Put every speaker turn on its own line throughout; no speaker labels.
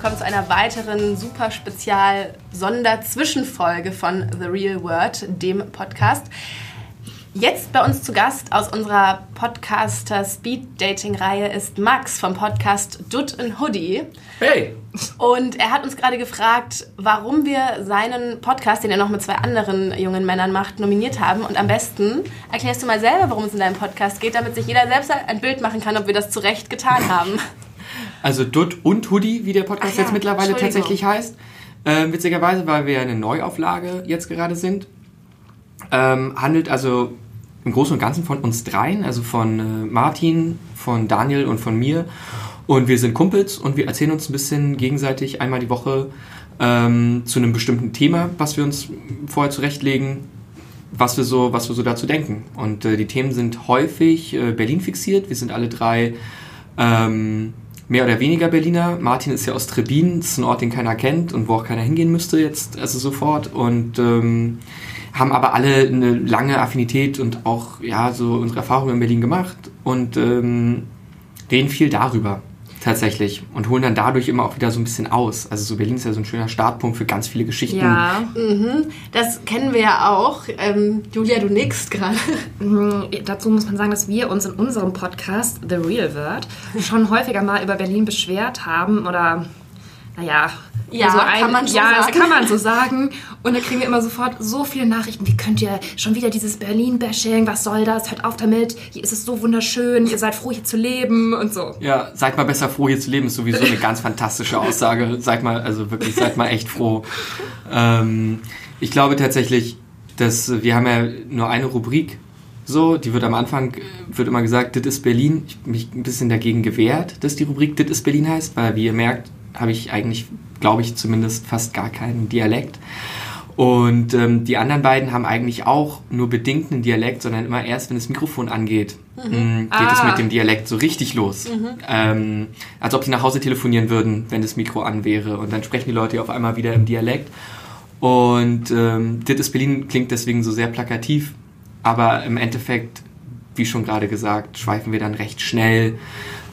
willkommen zu einer weiteren super spezial Sonderzwischenfolge von The Real Word, dem Podcast. Jetzt bei uns zu Gast aus unserer Podcaster Speed Dating Reihe ist Max vom Podcast Dutt Hoodie.
Hey!
Und er hat uns gerade gefragt, warum wir seinen Podcast, den er noch mit zwei anderen jungen Männern macht, nominiert haben. Und am besten erklärst du mal selber, worum es in deinem Podcast geht, damit sich jeder selbst ein Bild machen kann, ob wir das zu Recht getan haben.
Also Dutt und Hoodie, wie der Podcast
ja,
jetzt mittlerweile tatsächlich heißt. Äh, witzigerweise, weil wir eine Neuauflage jetzt gerade sind. Ähm, handelt also im Großen und Ganzen von uns dreien, also von äh, Martin, von Daniel und von mir. Und wir sind Kumpels und wir erzählen uns ein bisschen gegenseitig einmal die Woche ähm, zu einem bestimmten Thema, was wir uns vorher zurechtlegen, was wir so, was wir so dazu denken. Und äh, die Themen sind häufig äh, Berlin fixiert. Wir sind alle drei ähm, mehr oder weniger Berliner. Martin ist ja aus Trebin, das ist ein Ort, den keiner kennt und wo auch keiner hingehen müsste jetzt, also sofort. Und ähm, haben aber alle eine lange Affinität und auch ja so unsere Erfahrungen in Berlin gemacht und ähm, reden viel darüber tatsächlich und holen dann dadurch immer auch wieder so ein bisschen aus. Also so Berlin ist ja so ein schöner Startpunkt für ganz viele Geschichten.
Ja, mhm. das kennen wir ja auch. Ähm, Julia, du nickst gerade.
Mhm, dazu muss man sagen, dass wir uns in unserem Podcast The Real World schon häufiger mal über Berlin beschwert haben oder naja,
ja, also ein, kann man so
ja,
sagen.
das kann man so sagen. Und da kriegen wir immer sofort so viele Nachrichten. Wie könnt ihr schon wieder dieses Berlin-Bashing? Was soll das? Hört auf damit. Hier ist es so wunderschön. Ihr seid froh, hier zu leben und so.
Ja, seid mal besser froh, hier zu leben. Ist sowieso eine ganz fantastische Aussage. Seid mal, also wirklich, seid mal echt froh. Ähm, ich glaube tatsächlich, dass wir haben ja nur eine Rubrik so, die wird am Anfang, wird immer gesagt, das ist Berlin. Ich habe mich ein bisschen dagegen gewehrt, dass die Rubrik das ist Berlin heißt, weil wie ihr merkt, habe ich eigentlich, glaube ich, zumindest fast gar keinen Dialekt. Und ähm, die anderen beiden haben eigentlich auch nur bedingt einen Dialekt, sondern immer erst, wenn das Mikrofon angeht, mhm. geht ah. es mit dem Dialekt so richtig los. Mhm. Ähm, als ob sie nach Hause telefonieren würden, wenn das Mikro an wäre. Und dann sprechen die Leute auf einmal wieder im Dialekt. Und ähm, Dit Berlin klingt deswegen so sehr plakativ. Aber im Endeffekt, wie schon gerade gesagt, schweifen wir dann recht schnell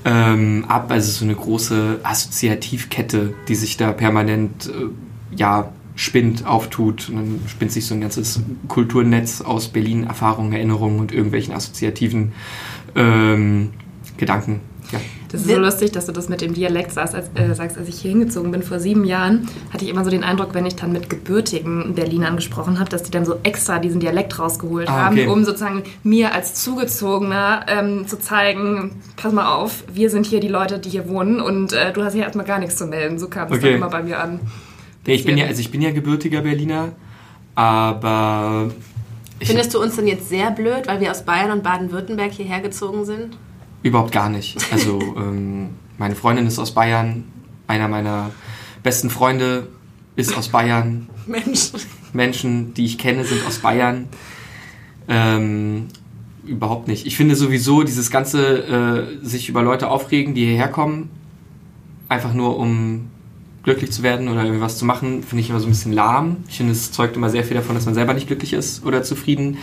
ähm, ab. Also so eine große Assoziativkette, die sich da permanent äh, ja, spinnt, auftut. Und dann spinnt sich so ein ganzes Kulturnetz aus Berlin, Erfahrungen, Erinnerungen und irgendwelchen assoziativen ähm, Gedanken. Ja.
Das ist so lustig, dass du das mit dem Dialekt sagst als, äh, sagst. Als ich hier hingezogen bin vor sieben Jahren, hatte ich immer so den Eindruck, wenn ich dann mit gebürtigen Berlinern gesprochen habe, dass die dann so extra diesen Dialekt rausgeholt ah, okay. haben, um sozusagen mir als Zugezogener ähm, zu zeigen, pass mal auf, wir sind hier die Leute, die hier wohnen und äh, du hast hier erstmal gar nichts zu melden. So kam es okay. dann immer bei mir an.
Nee, ich bin ja, also ich bin ja gebürtiger Berliner, aber
Findest du uns denn jetzt sehr blöd, weil wir aus Bayern und Baden-Württemberg hierher gezogen sind?
Überhaupt gar nicht. Also ähm, meine Freundin ist aus Bayern, einer meiner besten Freunde ist aus Bayern.
Menschen.
Menschen, die ich kenne, sind aus Bayern. Ähm, überhaupt nicht. Ich finde sowieso dieses ganze äh, sich über Leute aufregen, die hierher kommen, einfach nur um glücklich zu werden oder irgendwie was zu machen, finde ich immer so ein bisschen lahm. Ich finde, es zeugt immer sehr viel davon, dass man selber nicht glücklich ist oder zufrieden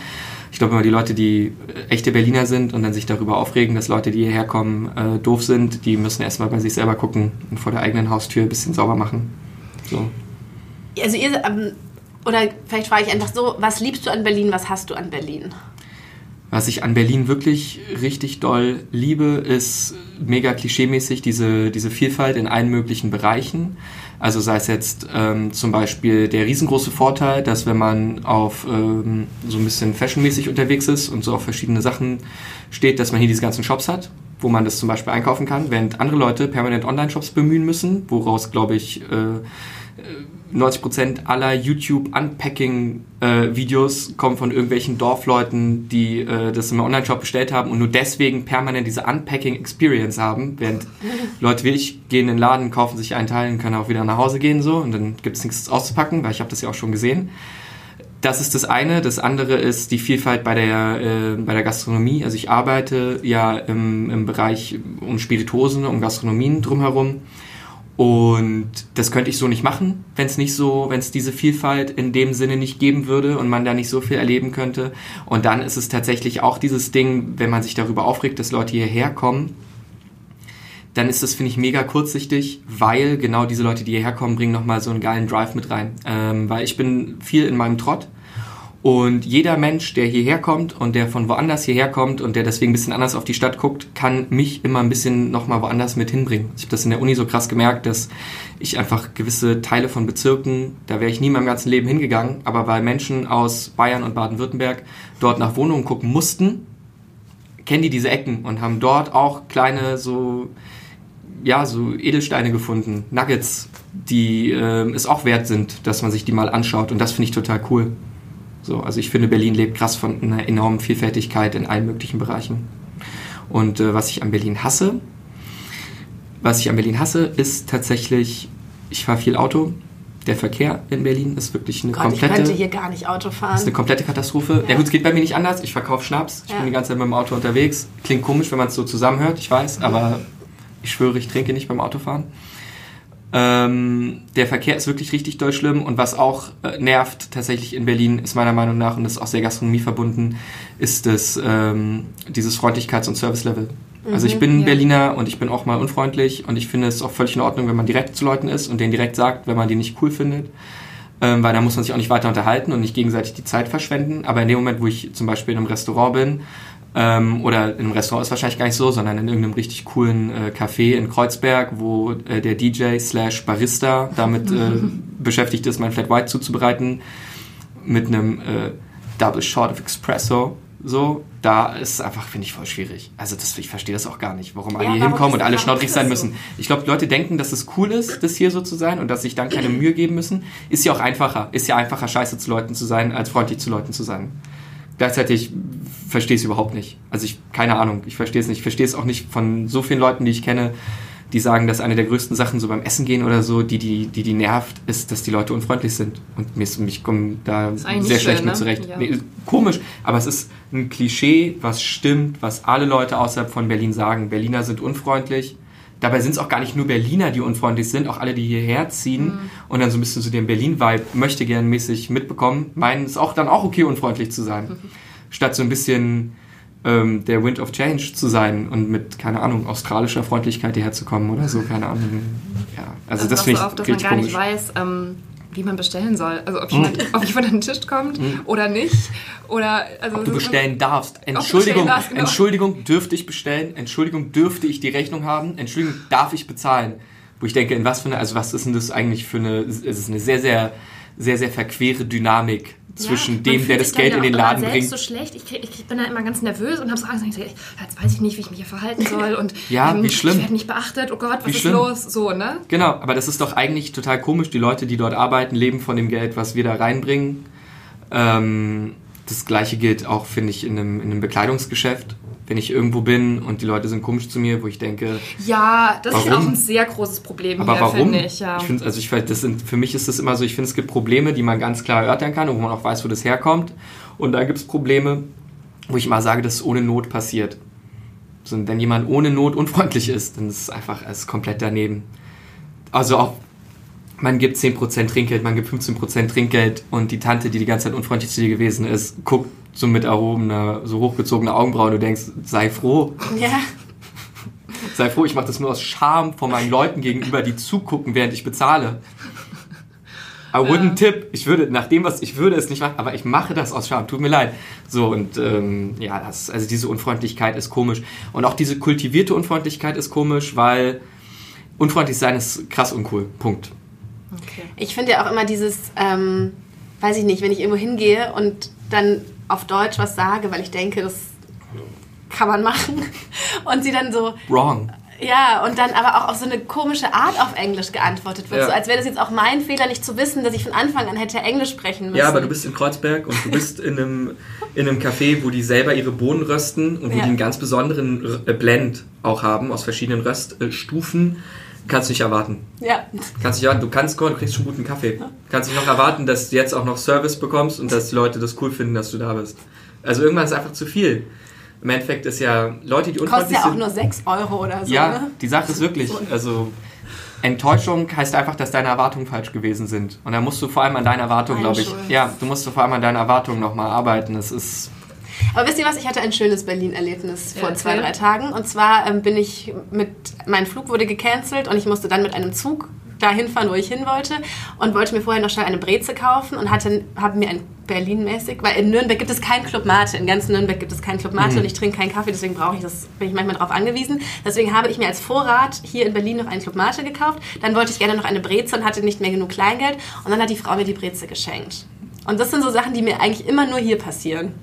ich glaube immer, die Leute, die echte Berliner sind und dann sich darüber aufregen, dass Leute, die hierher kommen, äh, doof sind, die müssen erstmal bei sich selber gucken und vor der eigenen Haustür ein bisschen sauber machen. So.
Also ihr, ähm, oder vielleicht frage ich einfach so, was liebst du an Berlin, was hast du an Berlin?
Was ich an Berlin wirklich richtig doll liebe, ist mega klischeemäßig diese, diese Vielfalt in allen möglichen Bereichen. Also sei es jetzt ähm, zum Beispiel der riesengroße Vorteil, dass wenn man auf ähm, so ein bisschen fashionmäßig unterwegs ist und so auf verschiedene Sachen steht, dass man hier diese ganzen Shops hat, wo man das zum Beispiel einkaufen kann, während andere Leute permanent Online-Shops bemühen müssen, woraus, glaube ich, äh, 90% aller YouTube-Unpacking-Videos kommen von irgendwelchen Dorfleuten, die äh, das im Online-Shop bestellt haben und nur deswegen permanent diese Unpacking-Experience haben, während Leute wie ich gehen in den Laden, kaufen sich einen Teil und können auch wieder nach Hause gehen so und dann gibt es nichts auszupacken, weil ich habe das ja auch schon gesehen. Das ist das eine. Das andere ist die Vielfalt bei der, äh, bei der Gastronomie. Also ich arbeite ja im, im Bereich um Spirituosen, um Gastronomien drumherum. Und das könnte ich so nicht machen, wenn es nicht so, wenn es diese Vielfalt in dem Sinne nicht geben würde und man da nicht so viel erleben könnte. Und dann ist es tatsächlich auch dieses Ding, wenn man sich darüber aufregt, dass Leute hierher kommen, dann ist das, finde ich, mega kurzsichtig, weil genau diese Leute, die hierher kommen, bringen nochmal so einen geilen Drive mit rein. Ähm, weil ich bin viel in meinem Trott und jeder Mensch, der hierher kommt und der von woanders hierher kommt und der deswegen ein bisschen anders auf die Stadt guckt, kann mich immer ein bisschen nochmal woanders mit hinbringen. Ich habe das in der Uni so krass gemerkt, dass ich einfach gewisse Teile von Bezirken, da wäre ich nie in meinem ganzen Leben hingegangen, aber weil Menschen aus Bayern und Baden-Württemberg dort nach Wohnungen gucken mussten, kennen die diese Ecken und haben dort auch kleine so ja, so Edelsteine gefunden, Nuggets, die äh, es auch wert sind, dass man sich die mal anschaut. Und das finde ich total cool. So, also ich finde, Berlin lebt krass von einer enormen Vielfältigkeit in allen möglichen Bereichen. Und äh, was ich an Berlin hasse, was ich an Berlin hasse, ist tatsächlich, ich fahre viel Auto. Der Verkehr in Berlin ist wirklich eine
Gott,
komplette.
Ich könnte hier gar nicht Auto fahren.
Ist eine komplette Katastrophe. Ja, ja gut, es geht bei mir nicht anders. Ich verkaufe Schnaps. Ich
Ja.
bin die ganze Zeit mit dem Auto unterwegs. Klingt komisch, wenn man es so zusammenhört, ich weiß, aber ich schwöre, ich trinke nicht beim Autofahren. Ähm, der Verkehr ist wirklich richtig doll schlimm und was auch äh, nervt tatsächlich in Berlin ist meiner Meinung nach und das ist auch sehr Gastronomie verbunden, ist das, ähm, dieses Freundlichkeits- und Service-Level. Also ich bin
ja.
Berliner und ich bin auch mal unfreundlich und ich finde es auch völlig in Ordnung, wenn man direkt zu Leuten ist und denen direkt sagt, wenn man die nicht cool findet. Ähm, weil da muss man sich auch nicht weiter unterhalten und nicht gegenseitig die Zeit verschwenden. Aber in dem Moment, wo ich zum Beispiel in einem Restaurant bin, ähm, oder in einem Restaurant ist wahrscheinlich gar nicht so, sondern in irgendeinem richtig coolen äh, Café in Kreuzberg, wo äh, der DJ slash Barista damit äh, beschäftigt ist, mein Flat White zuzubereiten, mit einem äh, Double Shot of Espresso. So, da ist es einfach, finde ich, voll schwierig. Also das, ich verstehe das auch gar nicht, warum alle
Ja,
hier
warum
hinkommen und alle
ist
sein
so?
müssen. Ich glaube, Leute denken, dass es cool ist, das hier so zu sein und dass sich dann keine Mühe geben müssen. Ist ja auch einfacher. Ist ja einfacher, scheiße zu Leuten zu sein, als freundlich zu Leuten zu sein. Gleichzeitig verstehe es überhaupt nicht. Also ich, keine Ahnung, ich verstehe es nicht. Ich verstehe es auch nicht von so vielen Leuten, die ich kenne, die sagen, dass eine der größten Sachen so beim Essen gehen oder so, die die, die, die nervt, ist, dass die Leute unfreundlich sind. Und mir ist, mich kommen da sehr schlecht
schön,
mit
ne?
zurecht.
Ja.
Nee, komisch, aber es ist ein Klischee, was stimmt, was alle Leute außerhalb von Berlin sagen. Berliner sind unfreundlich. Dabei sind es auch gar nicht nur Berliner, die unfreundlich sind, auch alle, die hierher ziehen
Mhm.
und dann so ein bisschen so den Berlin-Vibe möchte gern mäßig mitbekommen, meinen es auch dann auch okay, unfreundlich zu sein.
Mhm.
Statt so ein bisschen ähm, der Wind of Change zu sein und mit, keine Ahnung, australischer Freundlichkeit hierher zu kommen oder so, keine Ahnung. Ja, also das,
macht
finde
so
ich
oft, dass man gar
komisch.
nicht weiß, ähm, wie man bestellen soll. Also ob jemand, ob jemand an den Tisch kommt oder nicht. Oder, also,
Ob du bestellen darfst.
bestellen
Entschuldigung,
darfst, genau.
Entschuldigung, dürfte ich bestellen? Entschuldigung, dürfte ich die Rechnung haben? Entschuldigung, darf ich bezahlen? Wo ich denke, in was für eine, also was ist denn das eigentlich für eine, es ist eine sehr, sehr, sehr, sehr verquere Dynamik zwischen
man
dem, der das Geld
ja
in den Laden bringt.
so schlecht. Ich, ich bin da immer ganz nervös und habe so Angst. Ich denke, jetzt weiß ich nicht, wie ich mich hier verhalten soll. Und
Ja, wie schlimm.
ich werde nicht beachtet. Oh Gott, was
Wie
ist
schlimm.
los? So, ne?
Genau, aber das ist doch eigentlich total komisch. Die Leute, die dort arbeiten, leben von dem Geld, was wir da reinbringen. Ähm, das gleiche gilt auch, finde ich, in einem, in einem Bekleidungsgeschäft. Wenn ich irgendwo bin und die Leute sind komisch zu mir, wo ich denke,
Ja, das ist
Warum?
auch ein sehr großes Problem
aber
hier,
warum?
finde ich. Ja.
finde, also ich, das sind, für mich ist es immer so, ich finde, es gibt Probleme, die man ganz klar erörtern kann und wo man auch weiß, wo das herkommt. Und da gibt es Probleme, wo ich immer sage, dass es ohne Not passiert. So, und wenn jemand ohne Not unfreundlich ist, dann ist es einfach es ist komplett daneben. Also auch, man gibt 10% Trinkgeld, man gibt 15% Trinkgeld und die Tante, die die ganze Zeit unfreundlich zu dir gewesen ist, guckt so mit erhobener, so hochgezogene Augenbrauen du denkst, sei froh,
Ja.
sei froh, ich mache das nur aus Scham vor meinen Leuten gegenüber, die zugucken, während ich bezahle. I wouldn't tip. Ich würde, nach dem, was ich würde es nicht machen, aber ich mache das aus Scham. Tut mir leid. So, und ähm, ja, das, also diese Unfreundlichkeit ist komisch. Und auch diese kultivierte Unfreundlichkeit ist komisch, weil unfreundlich sein ist krass uncool. Punkt.
Okay.
Ich finde ja auch immer dieses, ähm, weiß ich nicht, wenn ich irgendwo hingehe und dann auf Deutsch was sage, weil ich denke, das kann man machen. Und sie dann so,
Wrong.
ja, und dann aber auch auf so eine komische Art auf Englisch geantwortet wird.
Ja.
So als wäre das jetzt auch mein Fehler, nicht zu wissen, dass ich von Anfang an hätte Englisch sprechen müssen.
Ja, aber du bist in Kreuzberg und du bist in einem, in einem Café, wo die selber ihre Bohnen rösten und wo
Ja.
die einen ganz besonderen äh, Blend auch haben aus verschiedenen Röststufen. Kannst du nicht erwarten.
Ja.
Kannst nicht erwarten. Du kannst du kriegst schon guten Kaffee. Kannst nicht noch erwarten, dass du jetzt auch noch Service bekommst und dass die Leute das cool finden, dass du da bist. Also irgendwann ist es einfach zu viel. Im Endeffekt ist ja Leute, die
Kostet
unfreundlich
ja auch
sind.
nur 6 Euro oder so.
Ja,
Ne?
die Sache ist wirklich, also Enttäuschung heißt einfach, dass deine Erwartungen falsch gewesen sind. Und da musst du vor allem an deiner Erwartung,
Meine
glaube ich, ja, du musst vor allem an deiner Erwartung nochmal arbeiten. Das ist,
Aber wisst ihr was? Ich hatte ein schönes Berlin-Erlebnis vor ja, zwei, drei Tagen. Und zwar ähm, bin ich mit, mein Flug wurde gecancelt und ich musste dann mit einem Zug dahin fahren, wo ich hin wollte und wollte mir vorher noch schnell eine Breze kaufen und hatte, habe mir ein Berlin-mäßig, weil in Nürnberg gibt es keinen Club Mate. In ganz Nürnberg gibt es keinen Club Mate mhm. und ich trinke keinen Kaffee, deswegen brauche ich das, bin ich manchmal darauf angewiesen. Deswegen habe ich mir als Vorrat hier in Berlin noch einen Club Mate gekauft. Dann wollte ich gerne noch eine Breze und hatte nicht mehr genug Kleingeld und dann hat die Frau mir die Breze geschenkt. Und das sind so Sachen, die mir eigentlich immer nur hier passieren.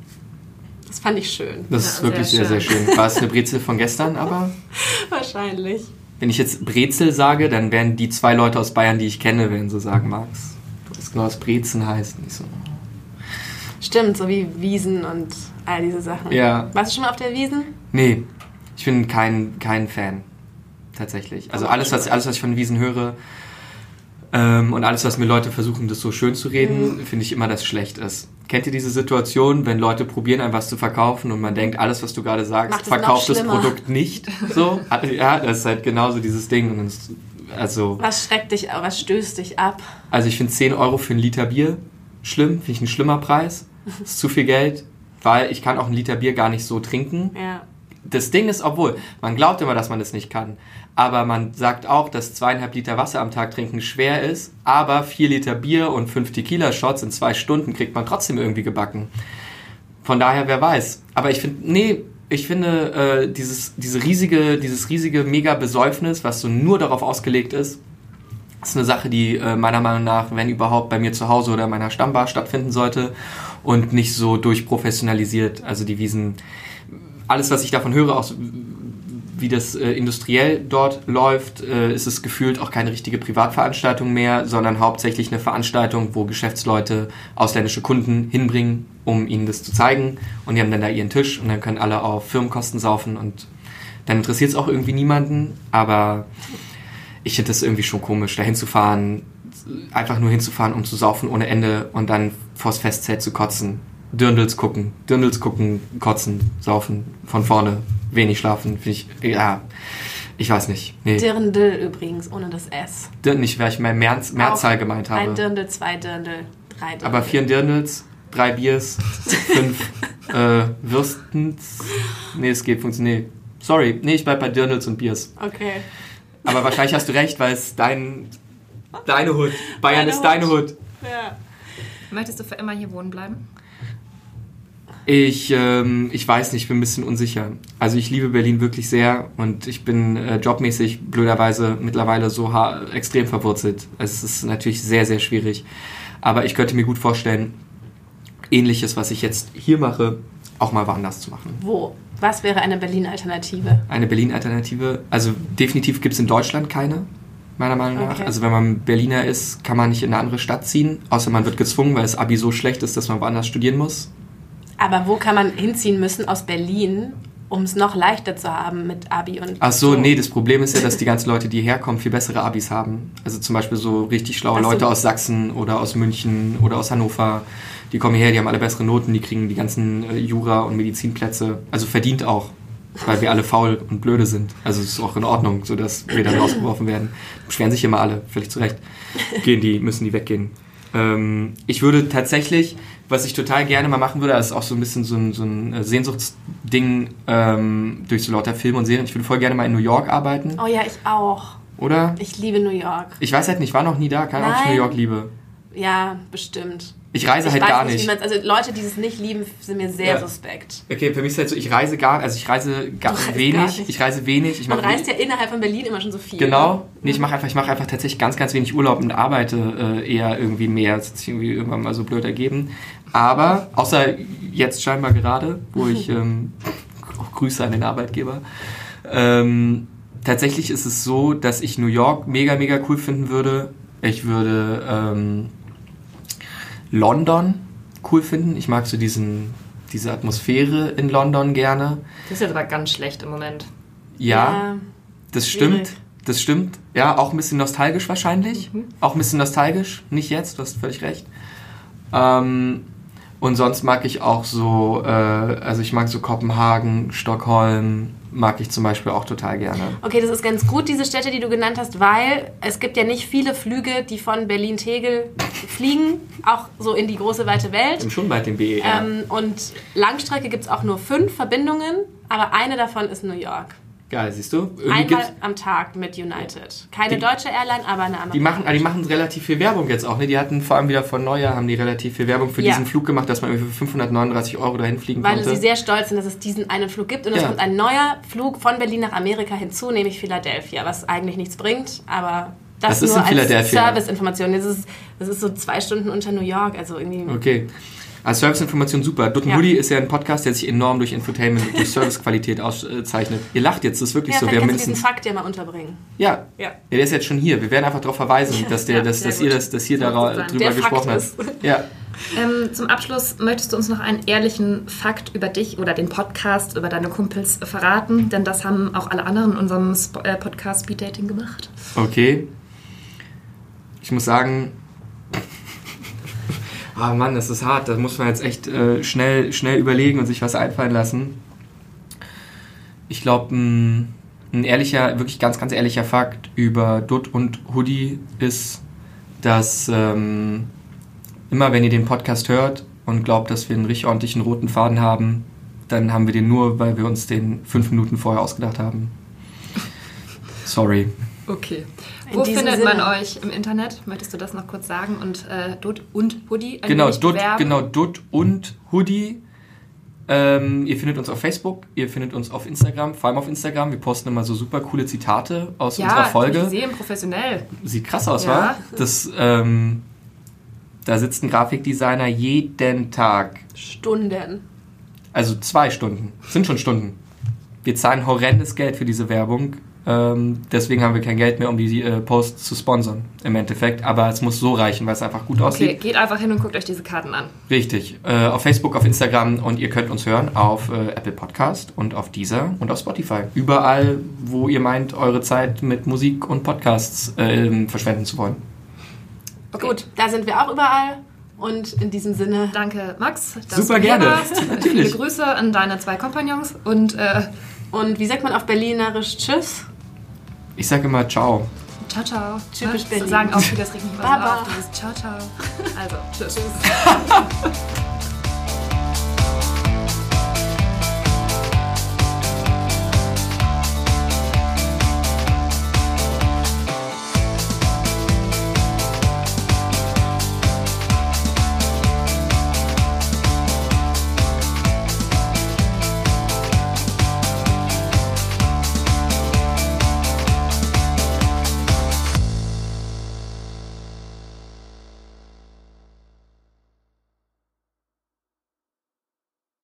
Das fand ich schön.
Das ist ja, wirklich sehr, sehr schön. War es eine Brezel von gestern, aber?
Wahrscheinlich.
Wenn ich jetzt Brezel sage, dann werden die zwei Leute aus Bayern, die ich kenne, werden so sagen, Max, du weißt genau, was Brezen heißt. Und ich so,
Stimmt, so wie Wiesen und all diese Sachen.
Ja.
Warst du schon mal auf der Wiesen?
Nee, ich bin kein, kein Fan. Tatsächlich. Also alles was, alles, was ich von Wiesen höre ähm, und alles, was mir Leute versuchen, das so schön zu reden, mhm. finde ich immer, dass schlecht ist. Kennt ihr diese Situation, wenn Leute probieren, einem was zu verkaufen und man denkt, alles, was du gerade sagst, verkauft das Produkt nicht? So? ja, das ist halt genauso dieses Ding. Und es, also,
was schreckt dich, was stößt dich ab?
Also ich finde 10 Euro für ein Liter Bier schlimm, finde ich ein schlimmer Preis. Das ist zu viel Geld, weil ich kann auch ein Liter Bier gar nicht so trinken.
Ja.
Das Ding ist, obwohl, man glaubt immer, dass man das nicht kann. Aber man sagt auch, dass zweieinhalb Liter Wasser am Tag trinken schwer ist. Aber vier Liter Bier und fünf Tequila-Shots in zwei Stunden kriegt man trotzdem irgendwie gebacken. Von daher, wer weiß. Aber ich finde, nee, ich finde, äh, dieses, diese riesige, dieses riesige Mega-Besäufnis, was so nur darauf ausgelegt ist, ist eine Sache, die äh, meiner Meinung nach, wenn überhaupt, bei mir zu Hause oder meiner Stammbar stattfinden sollte und nicht so durchprofessionalisiert. Also die Wiesen, alles, was ich davon höre, auch wie das äh, industriell dort läuft, äh, ist es gefühlt auch keine richtige Privatveranstaltung mehr, sondern hauptsächlich eine Veranstaltung, wo Geschäftsleute ausländische Kunden hinbringen, um ihnen das zu zeigen. Und die haben dann da ihren Tisch und dann können alle auf Firmenkosten saufen und dann interessiert es auch irgendwie niemanden. Aber ich finde das irgendwie schon komisch, da hinzufahren, einfach nur hinzufahren, um zu saufen ohne Ende und dann vors Festzelt zu kotzen. Dirndls gucken, Dirndls gucken, kotzen, saufen, von vorne, wenig schlafen, finde ich, ja, ich weiß nicht.
Nee. Dirndl übrigens, ohne das S.
Dirndl nicht, weil ich mehr Mehrz, Mehrzahl gemeint habe.
Ein Dirndl, zwei Dirndl, drei Dirndl.
Aber vier Dirndls, drei Biers, fünf äh, Würstens. Nee, es geht, funktioniert. Nee. Sorry, nee, ich bleib bei Dirndls und Biers.
Okay.
Aber wahrscheinlich hast du recht, weil es dein, deine Hut. Bayern deine ist Hut. deine Hut.
Ja.
Möchtest du für immer hier wohnen bleiben?
Ich, ähm, ich weiß nicht, ich bin ein bisschen unsicher. Also ich liebe Berlin wirklich sehr und ich bin äh, jobmäßig blöderweise mittlerweile so extrem verwurzelt. Es ist natürlich sehr, sehr schwierig. Aber ich könnte mir gut vorstellen, ähnliches, was ich jetzt hier mache, auch mal woanders zu machen.
Wo? Was wäre eine Berlin-Alternative?
Eine Berlin-Alternative? Also definitiv gibt es in Deutschland keine, meiner Meinung nach. Okay. Also wenn man Berliner ist, kann man nicht in eine andere Stadt ziehen, außer man wird gezwungen, weil das Abi so schlecht ist, dass man woanders studieren muss.
Aber wo kann man hinziehen müssen aus Berlin, um es noch leichter zu haben mit Abi und.
Ach so, so, nee, das Problem ist ja, dass die ganzen Leute, die herkommen, viel bessere Abis haben. Also zum Beispiel so richtig schlaue so. Leute aus Sachsen oder aus München oder aus Hannover die kommen hierher, die haben alle bessere Noten, die kriegen die ganzen äh, Jura- und Medizinplätze. Also verdient auch, weil wir alle faul und blöde sind. Also es ist auch in Ordnung, so dass wir dann rausgeworfen werden. Beschweren sich immer alle, völlig zu Recht. Gehen die, müssen die weggehen. Ähm, ich würde tatsächlich, was ich total gerne mal machen würde, ist auch so ein bisschen so ein, so ein äh, Sehnsuchtsding ähm, durch so lauter Filme und Serien. Ich würde voll gerne mal in New York arbeiten.
Oh ja, ich auch.
Oder?
Ich liebe New York.
Ich weiß halt nicht, ich war noch nie da, keine Ahnung, ob ich New York liebe.
Ja, bestimmt.
Ich reise ich halt gar nicht. nicht.
also Leute, die es nicht lieben, sind mir sehr ja. suspekt.
Okay, für mich ist halt so, ich reise gar, also ich reise gar wenig. Gar ich reise wenig. Ich
Man reist ja innerhalb von Berlin immer schon so viel.
Genau. Ne? Nee, ich mache einfach, ich mache einfach tatsächlich ganz, ganz wenig Urlaub und arbeite äh, eher irgendwie mehr. Das hat sich irgendwie irgendwann mal so blöd ergeben. Aber, außer jetzt scheinbar gerade, wo ich ähm, auch Grüße an den Arbeitgeber. Ähm, tatsächlich ist es so, dass ich New York mega, mega cool finden würde. Ich würde ähm, London cool finden. Ich mag so diesen, diese Atmosphäre in London gerne.
Das ist jetzt aber ganz schlecht im Moment.
Ja, ja das stimmt. Das stimmt. Ja, auch ein bisschen nostalgisch wahrscheinlich. Mhm. Auch ein bisschen nostalgisch. Nicht jetzt, du hast völlig recht. Ähm, und sonst mag ich auch so, äh, also ich mag so Kopenhagen, Stockholm, mag ich zum Beispiel auch total gerne.
Okay, das ist ganz gut, diese Städte, die du genannt hast, weil es gibt ja nicht viele Flüge, die von Berlin-Tegel fliegen auch so in die große weite Welt.
Und schon bald den BER.
Ähm, und Langstrecke gibt es auch nur fünf Verbindungen, aber eine davon ist New York.
Geil, siehst du?
Irgendwie Einmal am Tag mit United. Keine die, deutsche Airline, aber eine
andere. Die machen, die machen relativ viel Werbung jetzt auch. Ne? Die hatten vor allem wieder von Neujahr haben die relativ viel Werbung für ja. diesen Flug gemacht, dass man für 539 Euro dahin fliegen
Weil
konnte.
Weil sie sehr stolz sind, dass es diesen einen Flug gibt. Und es kommt ein neuer Flug von Berlin nach Amerika hinzu, nämlich Philadelphia, was eigentlich nichts bringt, aber das, das ist nur als Serviceinformation. Das ist, das ist so zwei Stunden unter New York, also irgendwie.
Okay. Als Serviceinformation super. Dutten ja. Hoodie ist ja ein Podcast, der sich enorm durch Infotainment und durch Servicequalität auszeichnet. Ihr lacht jetzt, das ist wirklich
ja,
so.
Wir haben mindestens diesen Fakt ja mal unterbringen.
Ja. ja. Der ist jetzt schon hier. Wir werden einfach darauf verweisen, dass, der, dass, dass ihr das, dass hier darüber gesprochen habt. Ja.
Ähm, zum Abschluss möchtest du uns noch einen ehrlichen Fakt über dich oder den Podcast, über deine Kumpels verraten? Denn das haben auch alle anderen in unserem äh, Podcast Speed Dating gemacht.
Okay. Ich muss sagen, Ah Mann, das ist hart. Da muss man jetzt echt äh, schnell, schnell überlegen und sich was einfallen lassen. Ich glaube, ein, ein ehrlicher, wirklich ganz, ganz ehrlicher Fakt über Dutt und Hoodie ist, dass ähm, immer wenn ihr den Podcast hört und glaubt, dass wir einen richtig ordentlichen roten Faden haben, dann haben wir den nur, weil wir uns den fünf Minuten vorher ausgedacht haben. Sorry.
Okay. Wo findet Sinne. man euch im Internet? Möchtest du das noch kurz sagen? Und äh, Dut und Hoodie?
Genau, Dut, genau, Dut und Hoodie. Ähm, ihr findet uns auf Facebook, ihr findet uns auf Instagram, vor allem auf Instagram. Wir posten immer so super coole Zitate aus ja, unserer Folge. Ja,
sehen professionell.
Sieht krass aus, ja. wa? Das, ähm, da sitzt ein Grafikdesigner jeden Tag.
Stunden.
Also zwei Stunden. sind schon Stunden. Wir zahlen horrendes Geld für diese Werbung. Ähm, deswegen haben wir kein Geld mehr, um die äh, Posts zu sponsern, im Endeffekt. Aber es muss so reichen, weil es einfach gut aussieht. Okay,
geht einfach hin und guckt euch diese Karten an.
Richtig. Äh, auf Facebook, auf Instagram und ihr könnt uns hören auf äh, Apple Podcast und auf Deezer und auf Spotify. Überall, wo ihr meint, eure Zeit mit Musik und Podcasts ähm, verschwenden zu wollen.
Okay. Gut, da sind wir auch überall. Und in diesem Sinne.
Danke, Max.
Super gerne.
Natürlich. Viele Grüße an deine zwei Kompagnons und. Äh,
und wie sagt man auf Berlinerisch Tschüss?
Ich sage immer Ciao.
Ciao, ciao.
Typisch
Berlin.
So sagen
auch viele, das regt mich
mal
Ciao, ciao. Also, tschüss. tschüss.